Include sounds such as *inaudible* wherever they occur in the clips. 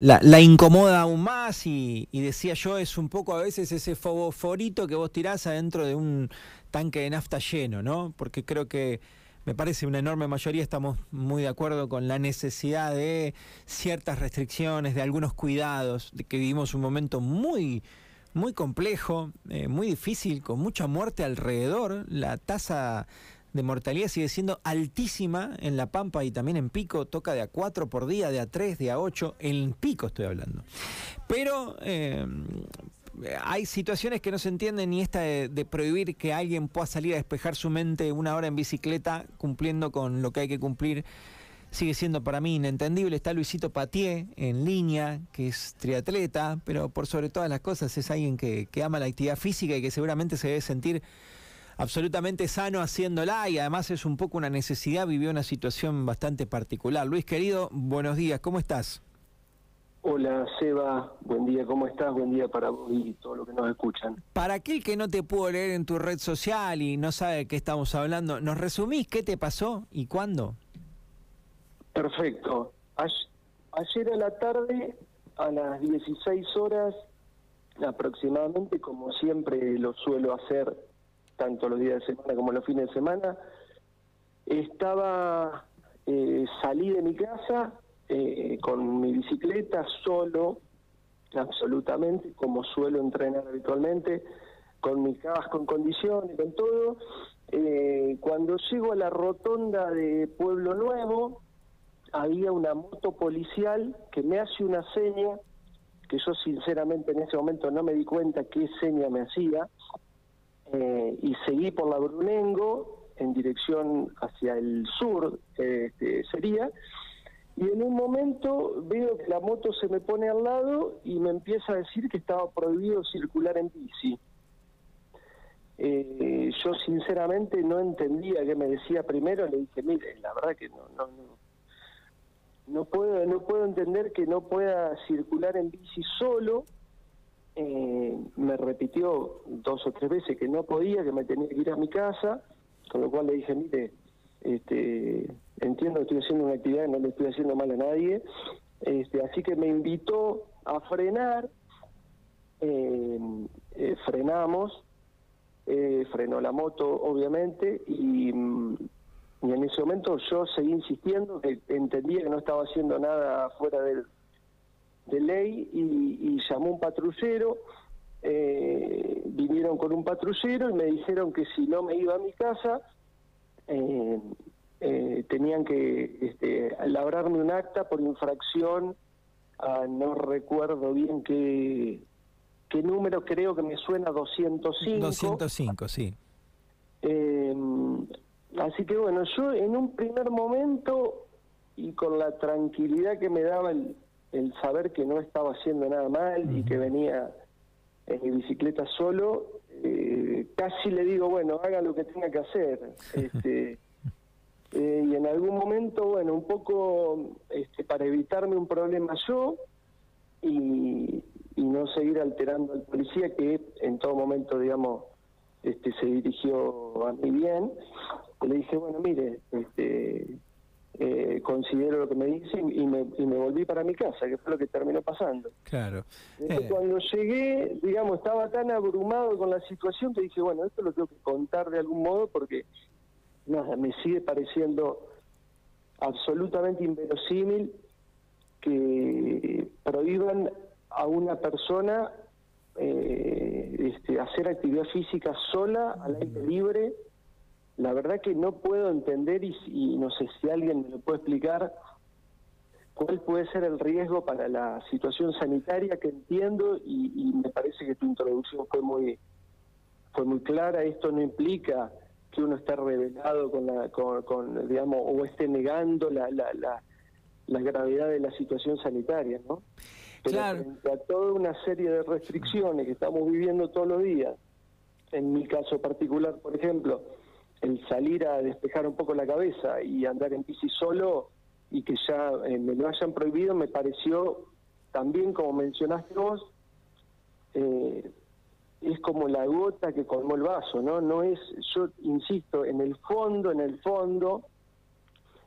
la, la, incomoda aún más y, y, decía yo, es un poco a veces ese fogoforito que vos tirás adentro de un tanque de nafta lleno, ¿no? Porque creo que me parece una enorme mayoría estamos muy de acuerdo con la necesidad de ciertas restricciones, de algunos cuidados, de que vivimos un momento muy muy complejo, eh, muy difícil, con mucha muerte alrededor. La tasa de mortalidad sigue siendo altísima en La Pampa y también en Pico, toca de a 4 por día, de a 3, de a 8, en Pico estoy hablando. Pero eh, hay situaciones que no se entienden ni esta de, prohibir que alguien pueda salir a despejar su mente una hora en bicicleta cumpliendo con lo que hay que cumplir. Sigue siendo para mí inentendible. Está Luisito Patié en línea, que es triatleta, pero por sobre todas las cosas es alguien que ama la actividad física y que seguramente se debe sentir absolutamente sano haciéndola y además es un poco una necesidad, vivió una situación bastante particular. Luis querido, buenos días, ¿cómo estás? Hola Seba, buen día, ¿cómo estás? Buen día para vos y todos los que nos escuchan. Para aquel que no te pudo leer en tu red social y no sabe de qué estamos hablando, ¿nos resumís qué te pasó y cuándo? Perfecto. Ayer a la tarde, a las 16 horas aproximadamente, como siempre lo suelo hacer tanto los días de semana como los fines de semana. Estaba, eh, salí de mi casa eh, con mi bicicleta solo, absolutamente, como suelo entrenar habitualmente, con mi casco en condiciones, con todo. Eh, cuando llego a la rotonda de Pueblo Nuevo, había una moto policial que me hace una seña, que yo sinceramente en ese momento no me di cuenta qué seña me hacía, eh, y seguí por la Brunengo en dirección hacia el sur, este, sería, y en un momento veo que la moto se me pone al lado y me empieza a decir que estaba prohibido circular en bici. Eh, yo sinceramente no entendía qué me decía primero, le dije, mire, la verdad que no, no, no, no puedo, no puedo entender que no pueda circular en bici solo, eh, me repitió dos o tres veces que no podía, que me tenía que ir a mi casa, con lo cual le dije, mire, este, entiendo que estoy haciendo una actividad y no le estoy haciendo mal a nadie, este, así que me invitó a frenar, eh, eh, frenamos, eh, frenó la moto obviamente y, mm, y en ese momento yo seguí insistiendo que entendía que no estaba haciendo nada fuera del de ley y, llamó un patrullero, eh, vinieron con un patrullero y me dijeron que si no me iba a mi casa, eh, eh, tenían que este, labrarme un acta por infracción a no recuerdo bien qué, qué número, creo que me suena 205. 205, sí. así que bueno, yo en un primer momento y con la tranquilidad que me daba el, el saber que no estaba haciendo nada mal y que venía en mi bicicleta solo, eh, casi le digo, bueno, haga lo que tenga que hacer. *laughs* Este, eh, y en algún momento, bueno, un poco este, para evitarme un problema yo y, y no seguir alterando al policía que en todo momento, digamos, este, se dirigió a mí bien, le dije, bueno, mire, este, eh, considero lo que me dice y me, y me volví para mi casa, que fue lo que terminó pasando. Claro. Eh. Cuando llegué, digamos, estaba tan abrumado con la situación que dije, bueno, esto lo tengo que contar de algún modo porque, nada, me sigue pareciendo absolutamente inverosímil que prohíban a una persona eh, este, hacer actividad física sola, al aire libre, la verdad que no puedo entender y, no sé si alguien me lo puede explicar cuál puede ser el riesgo para la situación sanitaria que entiendo y, me parece que tu introducción fue muy fue muy clara esto no implica que uno esté revelado con la con, digamos o esté negando la, la, la, la, gravedad de la situación sanitaria no pero claro. frente a toda una serie de restricciones que estamos viviendo todos los días en mi caso particular por ejemplo el salir a despejar un poco la cabeza y andar en bici solo y que ya eh, me lo hayan prohibido me pareció también como mencionaste vos eh, es como la gota que colmó el vaso no no es yo insisto en el fondo en el fondo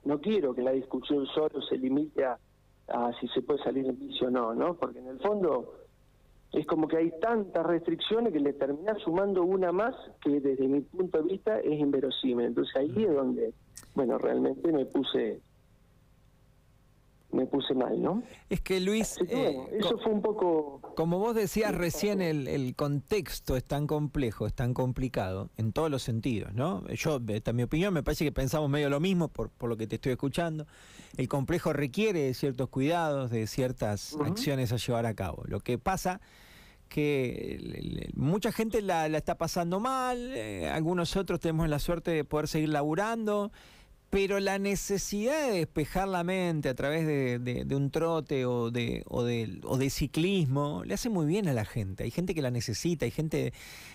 no quiero que la discusión solo se limite a, a si se puede salir en bici o no, ¿no? Porque en el fondo es como que hay tantas restricciones que le termina sumando una más que desde mi punto de vista es inverosímil. Entonces ahí es donde, bueno, realmente me puse me puse mal, ¿no? Es que Luis, eh, eso fue un poco... Como vos decías recién, el, el, contexto es tan complejo, es tan complicado, en todos los sentidos, ¿no? Yo, esta mi opinión, me parece que pensamos medio lo mismo por, por lo que te estoy escuchando. El complejo requiere de ciertos cuidados, de ciertas acciones a llevar a cabo. Lo que pasa que mucha gente la, la está pasando mal, eh, algunos otros tenemos la suerte de poder seguir laburando pero la necesidad de despejar la mente a través de, un trote o de, o, o de ciclismo le hace muy bien a la gente. Hay gente que la necesita, hay gente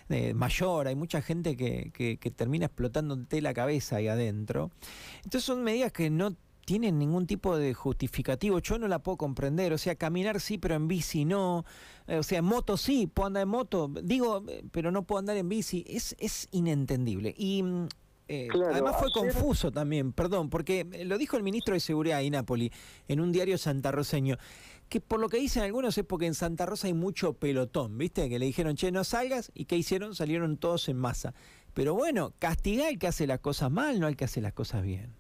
eh, mayor, hay mucha gente que, termina explotándote la cabeza ahí adentro. Entonces son medidas que no tienen ningún tipo de justificativo. Yo no la puedo comprender. O sea, caminar sí, pero en bici no. Eh, o sea, en moto sí, puedo andar en moto. Digo, eh, pero no puedo andar en bici. Es, es inentendible. Y eh, además fue confuso también, perdón, porque eh, lo dijo el ministro de Seguridad de Nápoli en un diario santarroseño, que por lo que dicen algunos es porque en Santa Rosa hay mucho pelotón, ¿viste? Que le dijeron, che, no salgas, y ¿qué hicieron? Salieron todos en masa. Pero bueno, castigar al que hace las cosas mal, no al que hace las cosas bien.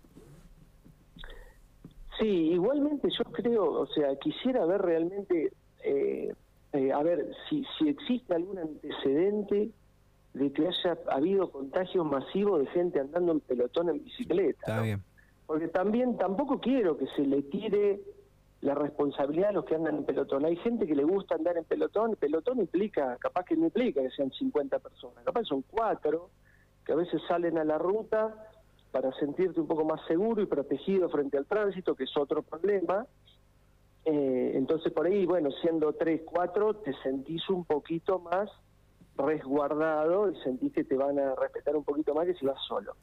Sí, igualmente yo creo, o sea, quisiera ver realmente, eh, a ver, si, si existe algún antecedente de que haya habido contagios masivos de gente andando en pelotón en bicicleta. Está bien. Porque también tampoco quiero que se le tire la responsabilidad a los que andan en pelotón. Hay gente que le gusta andar en pelotón, pelotón implica, capaz que no implica que sean 50 personas, capaz son cuatro que a veces salen a la ruta para sentirte un poco más seguro y protegido frente al tránsito, que es otro problema. Eh, entonces por ahí, bueno, siendo tres, cuatro, te sentís un poquito más resguardado y sentís que te van a respetar un poquito más que si vas solo.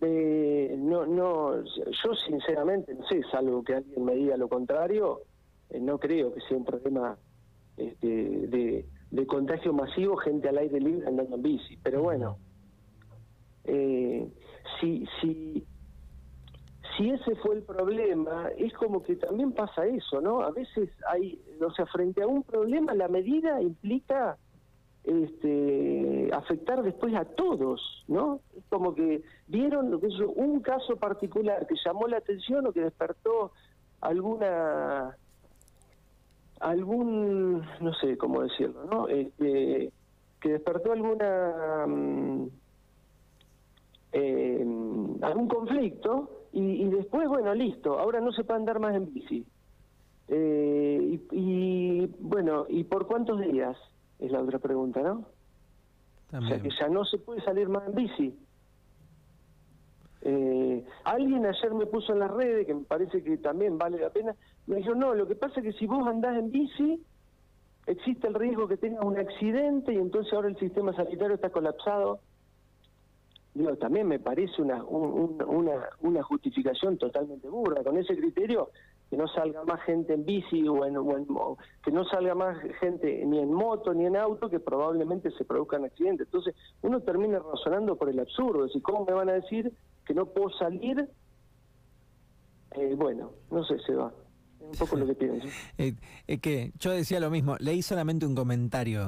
Eh, no, no, yo sinceramente, no sé, salvo que alguien me diga lo contrario, eh, no creo que sea un problema este, de, de, contagio masivo, gente al aire libre andando en bici. Pero bueno, eh, si, si, si ese fue el problema, es como que también pasa eso, ¿no? A veces hay, o sea, frente a un problema, la medida implica este, afectar después a todos, ¿no? Es como que vieron que un caso particular que llamó la atención o que despertó alguna algún no sé cómo decirlo, ¿no? Este, que despertó alguna mm, eh, algún conflicto y, después bueno listo, ahora no se puede andar más en bici. Eh, y, y bueno, ¿y por cuántos días? Es la otra pregunta, ¿no? O sea que ya no se puede salir más en bici. Eh, alguien ayer me puso en las redes, que me parece que también vale la pena, me dijo, no, lo que pasa es que si vos andás en bici, existe el riesgo que tengas un accidente y entonces ahora el sistema sanitario está colapsado. Digo, también me parece una, una, una justificación totalmente burra. Con ese criterio que no salga más gente en bici o en, que no salga más gente ni en moto ni en auto que probablemente se produzcan accidentes. Entonces uno termina razonando por el absurdo, es decir, ¿cómo me van a decir que no puedo salir? Eh, bueno, no sé, se va. Es un poco lo que pienso. *laughs* Eh, que yo decía lo mismo, leí solamente un comentario